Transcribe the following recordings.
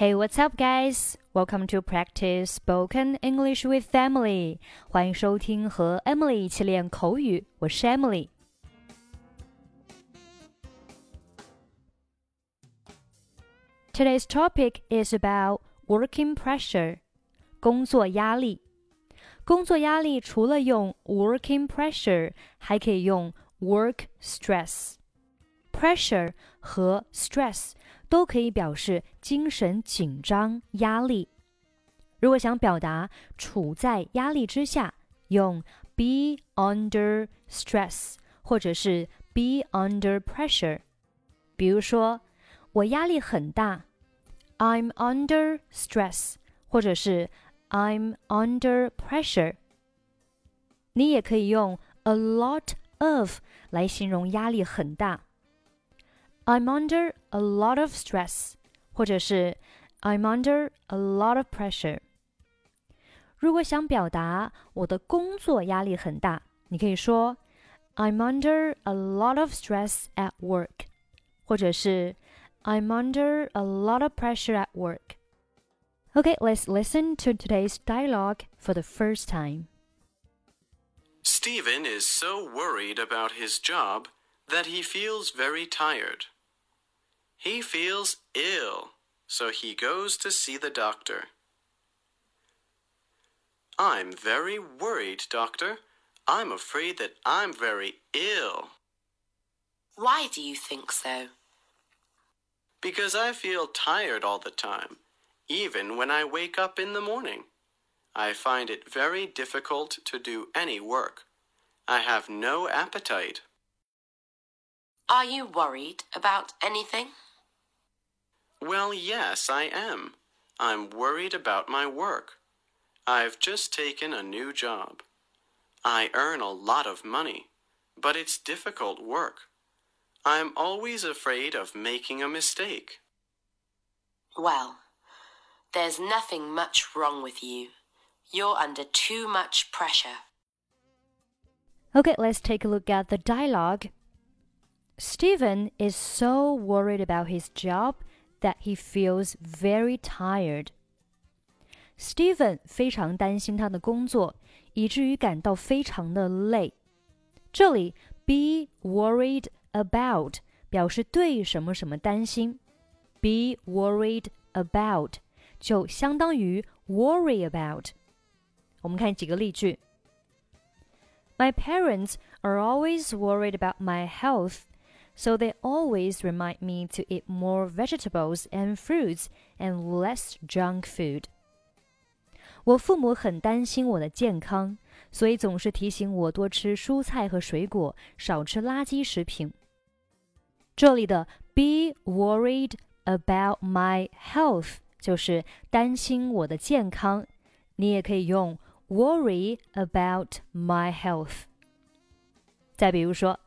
Hey, what's up, guys? Welcome to practice spoken English with Emily. 欢迎收听和 Emily 一起练口语，我是 Emily。Today's topic is about working pressure. 工作压力。工作压力除了用 working pressure，还可以用 work stress。pressure 和 stress 都可以表示精神紧张、压力。如果想表达处在压力之下，用 be under stress 或者是 be under pressure。比如说，我压力很大，I'm under stress，或者是 I'm under pressure。你也可以用 a lot of 来形容压力很大。 I'm under a lot of stress，或者是 I'm under a lot of pressure。如果想表达我的工作压力很大，你可以说 I'm under a lot of stress at work，或者是 I'm under a lot of pressure at work. Okay, let's listen to today's dialogue for the first time. Steven is so worried about his job that he feels very tired. He feels ill, so he goes to see the doctor. I'm very worried, doctor. I'm afraid that I'm very ill. Why do you think so? Because I feel tired all the time, even when I wake up in the morning. I find it very difficult to do any work. I have no appetite. Are you worried about anything? Well, yes, I am. I'm worried about my work. I've just taken a new job. I earn a lot of money, but it's difficult work. I'm always afraid of making a mistake. Well, there's nothing much wrong with you. You're under too much pressure. Okay, let's take a look at the dialogue. Steven is so worried about his job that he feels very tired. Steven 非常担心他的工作，以至于感到非常的累。这里 be worried about 表示对什么什么担心，be worried about 就相当于 worry about。我们看几个例句。My parents are always worried about my health so they always remind me to eat more vegetables and fruits and less junk food. 我父母很担心我的健康，所以总是提醒我多吃蔬菜和水果，少吃垃圾食品。这里的 be worried about my health 就是担心我的健康，你也可以用 worry about my health。再比如说。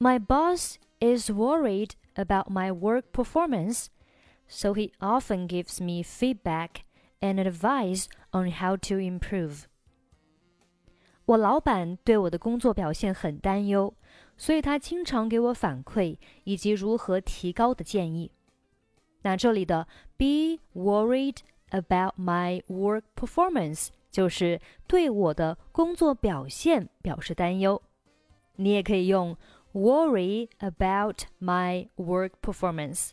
my boss is worried about my work performance, so he often gives me feedback and advice on how to improve. 我老板对我的工作表现很担忧，所以他经常给我反馈以及如何提高的建议。那这里的 be worried about my work performance 就是对我的工作表现表示担忧。你也可以用 worry about my work performance。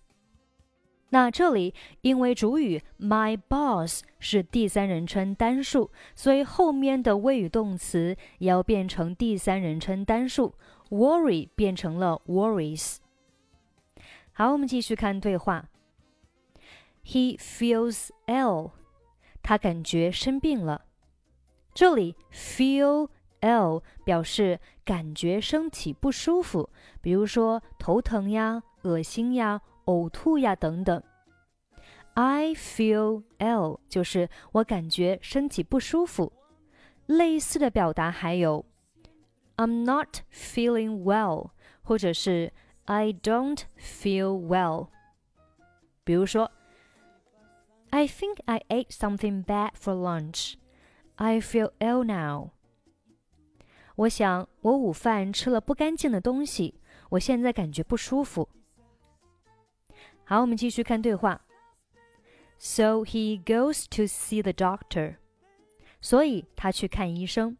那这里因为主语 my boss 是第三人称单数，所以后面的谓语动词也要变成第三人称单数，worry 变成了 worries。好，我们继续看对话。He feels ill，他感觉生病了。这里 feel ill 表示 感觉身体不舒服，比如说头疼呀、恶心呀、呕吐呀等等。I feel ill 就是我感觉身体不舒服。类似的表达还有 I'm not feeling well，或者是 I don't feel well。比如说，I think I ate something bad for lunch. I feel ill now. 我想，我午饭吃了不干净的东西，我现在感觉不舒服。好，我们继续看对话。So he goes to see the doctor. 所以他去看医生。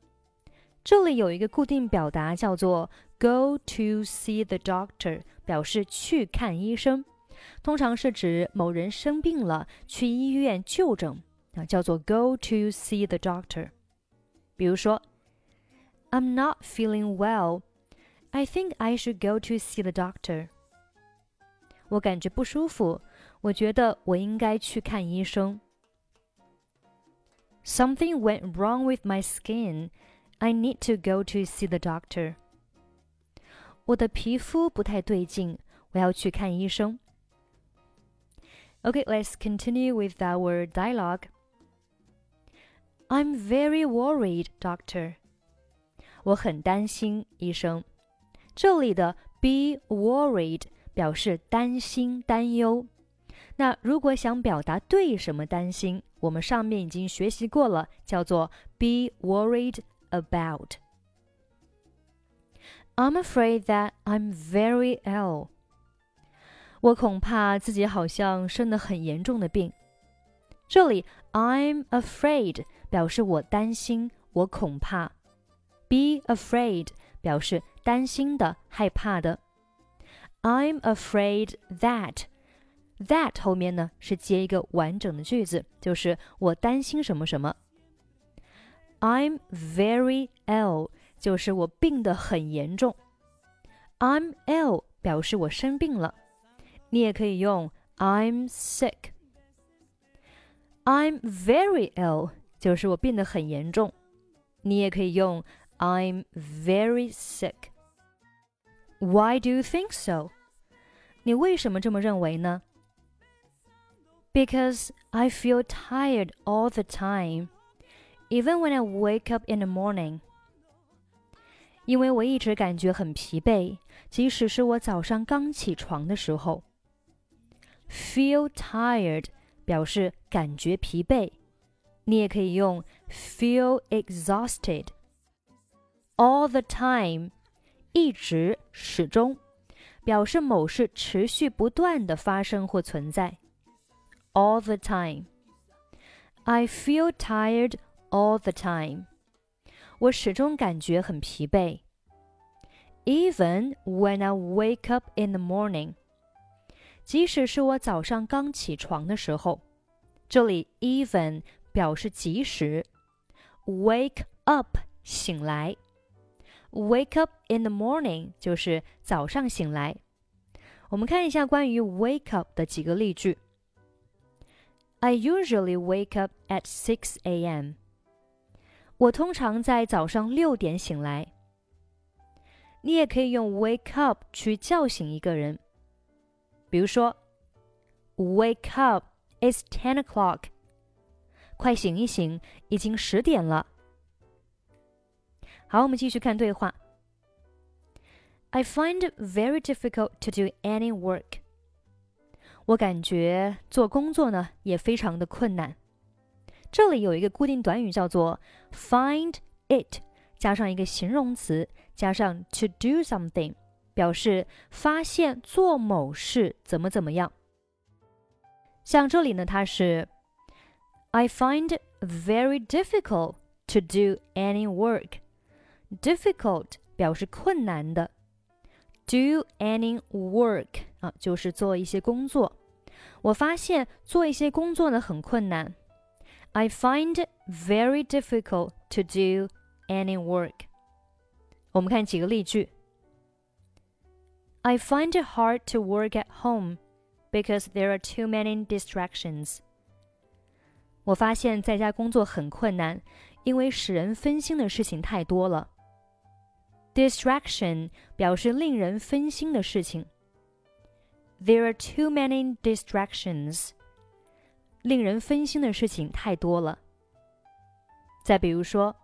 这里有一个固定表达叫做 go to see the doctor，表示去看医生，通常是指某人生病了去医院就诊啊，叫做 go to see the doctor。比如说 ，I'm not feeling well. I think I should go to see the doctor. 我感觉不舒服，我觉得我应该去看医生。Something went wrong with my skin. I need to go to see the doctor. 我的皮肤不太对劲，我要去看医生。Okay, let's continue with our dialogue. I'm very worried, doctor. 我很担心，医生。这里的 be worried 表示担心、担忧。那如果想表达对什么担心，我们上面已经学习过了，叫做 be worried about. I'm afraid that I'm very ill. 我恐怕自己好像生了很严重的病。这里 I'm afraid 表示我担心，我恐怕。Be afraid 表示担心的、害怕的。I'm afraid that that 后面呢是接一个完整的句子，就是我担心什么什么。I'm very ill 就是我病得很严重。I'm ill 表示我生病了，你也可以用 I'm sick。I'm very ill 就是我病得很严重，你也可以用 I'm very sick。Why do you think so？你为什么这么认为呢？Because I feel tired all the time, even when I wake up in the morning. 因为我一直感觉很疲惫，即使是我早上刚起床的时候。Feel tired 表示感觉疲惫，你也可以用 feel exhausted。 All the time 一直始终，表示某事持续不断的发生或存在。All the time, I feel tired all the time. 我始终感觉很疲惫。Even when I wake up in the morning，即使是我早上刚起床的时候，这里 even 表示即使，wake up 醒来。 Wake up in the morning 就是早上醒来。我们看一下关于 wake up 的几个例句。I usually wake up at six a.m. 我通常在早上六点醒来。你也可以用 wake up 去叫醒一个人，比如说，Wake up, it's ten o'clock。快醒一醒，已经十点了。好，我们继续看对话。I find very difficult to do any work。我感觉做工作呢也非常的困难。这里有一个固定短语叫做 find it，加上一个形容词，加上 to do something，表示发现做某事怎么怎么样。像这里呢，它是 I find very difficult to do any work。difficult 表示困难的，do any work 啊，就是做一些工作。我发现做一些工作呢很困难。I find it very difficult to do any work。我们看几个例句。I find it hard to work at home because there are too many distractions。我发现在家工作很困难，因为使人分心的事情太多了。 Distraction 表示令人分心的事情。There are too many distractions。令人分心的事情太多了。再比如说，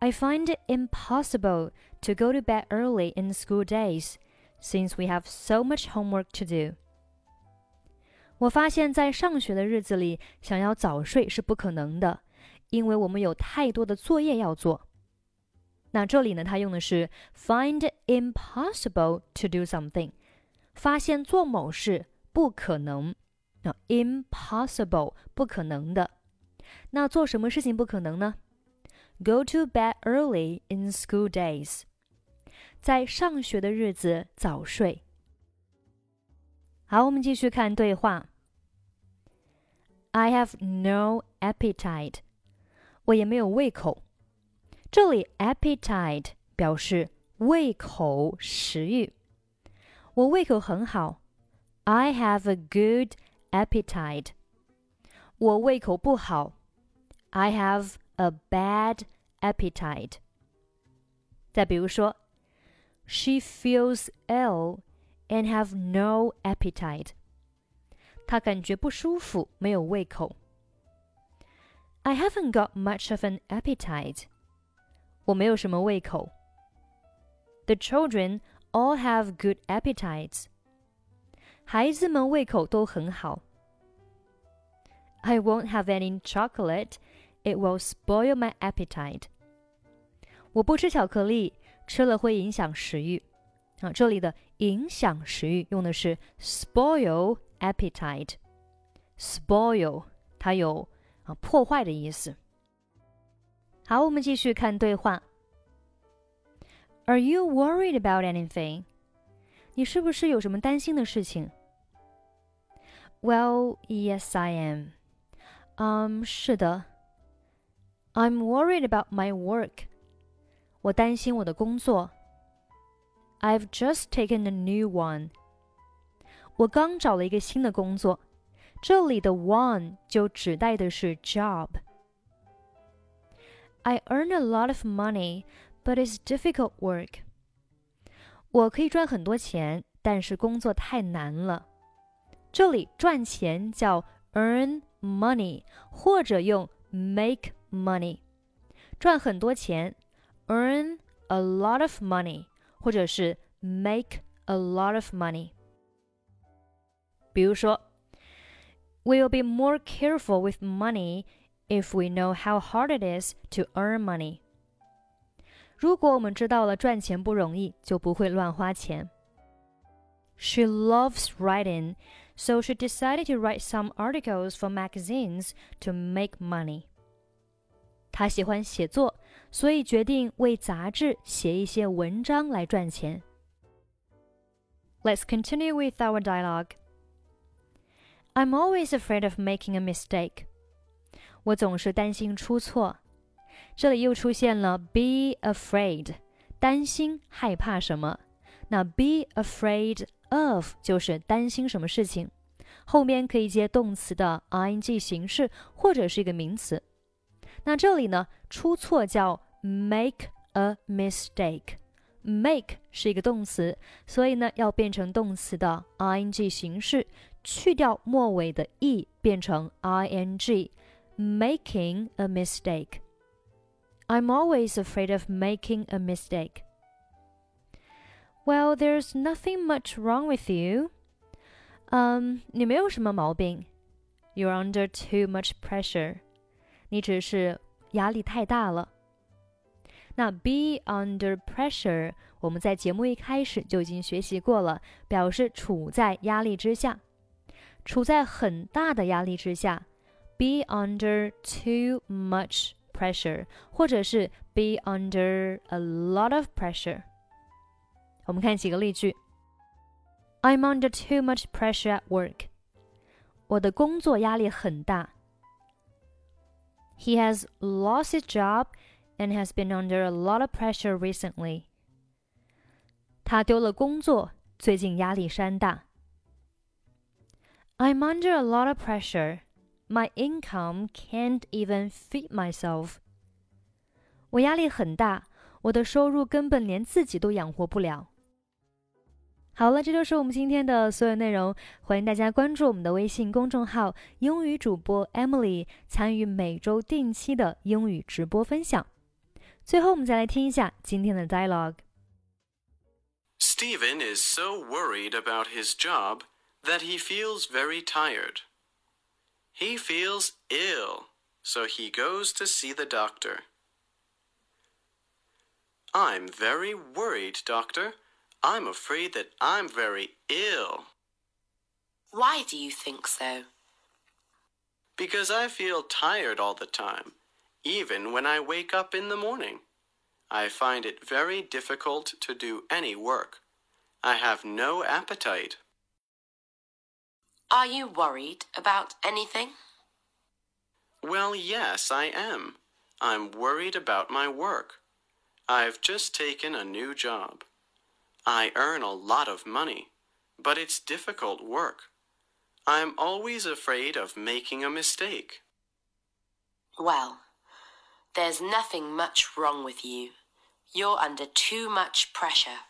I find it impossible to go to bed early in school days since we have so much homework to do。我发现，在上学的日子里，想要早睡是不可能的，因为我们有太多的作业要做。 那这里呢，它用的是 find impossible to do something，发现做某事不可能。 啊，impossible 不可能的。那做什么事情不可能呢？Go to bed early in school days，在上学的日子早睡。好，我们继续看对话。I have no appetite，我也没有胃口。 这里 appetite 表示胃口、食欲。我胃口很好，I have a good appetite。我胃口不好，I have a bad appetite。再比如说，She feels ill and have no appetite。她感觉不舒服，没有胃口。I haven't got much of an appetite。 我没有什么胃口。The children all have good appetites. 孩子们胃口都很好。I won't have any chocolate. It will spoil my appetite. 我不吃巧克力，吃了会影响食欲。啊，这里的影响食欲用的是 spoil appetite。spoil 它有啊破坏的意思。 好，我们继续看对话。Are you worried about anything? 你是不是有什么担心的事情？Well, yes, I am. 嗯，是的。I'm worried about my work. 我担心我的工作。I've just taken a new one. 我刚找了一个新的工作。这里的 one 就指代的是 job。 I earn a lot of money, but it's difficult work. 我可以赚很多钱，但是工作太难了。这里赚钱叫 earn money，或者用 make money。赚很多钱，earn a lot of money，或者是 make a lot of money。比如说，We'll be more careful with money if we know how hard it is to earn money. 如果我们知道了赚钱不容易，就不会乱花钱。She loves writing, so she decided to write some articles for magazines to make money. 她喜欢写作，所以决定为杂志写一些文章来赚钱。Let's continue with our dialogue. I'm always afraid of making a mistake. 我总是担心出错。这里又出现了 be afraid，担心、害怕什么？那 be afraid of 就是担心什么事情，后面可以接动词的 ing 形式或者是一个名词。那这里呢，出错叫 make a mistake，make 是一个动词，所以呢要变成动词的 ing 形式，去掉末尾的 e，变成 ing ing，making a mistake。I'm always afraid of making a mistake. Well, there's nothing much wrong with you. Um, 你没有什么毛病。You're under too much pressure. 你只是压力太大了。那 be under pressure，我们在节目一开始就已经学习过了，表示处在压力之下，处在很大的压力之下。 Be under too much pressure，或者是 be under a lot of pressure。我们看几个例句。I'm under too much pressure at work。我的工作压力很大。He has lost his job and has been under a lot of pressure recently. 他丢了工作，最近压力山大。I'm under a lot of pressure my income can't even feed myself. Emily”，参与每周定期的英语直播分享。最后，我们再来听一下今天的 dialogue。Steven is so worried about his job that he feels very tired. He feels ill, so he goes to see the doctor. I'm very worried, doctor. I'm afraid that I'm very ill. Why do you think so? Because I feel tired all the time, even when I wake up in the morning. I find it very difficult to do any work. I have no appetite. Are you worried about anything? Well, yes, I am. I'm worried about my work. I've just taken a new job. I earn a lot of money, but it's difficult work. I'm always afraid of making a mistake. Well, there's nothing much wrong with you. You're under too much pressure.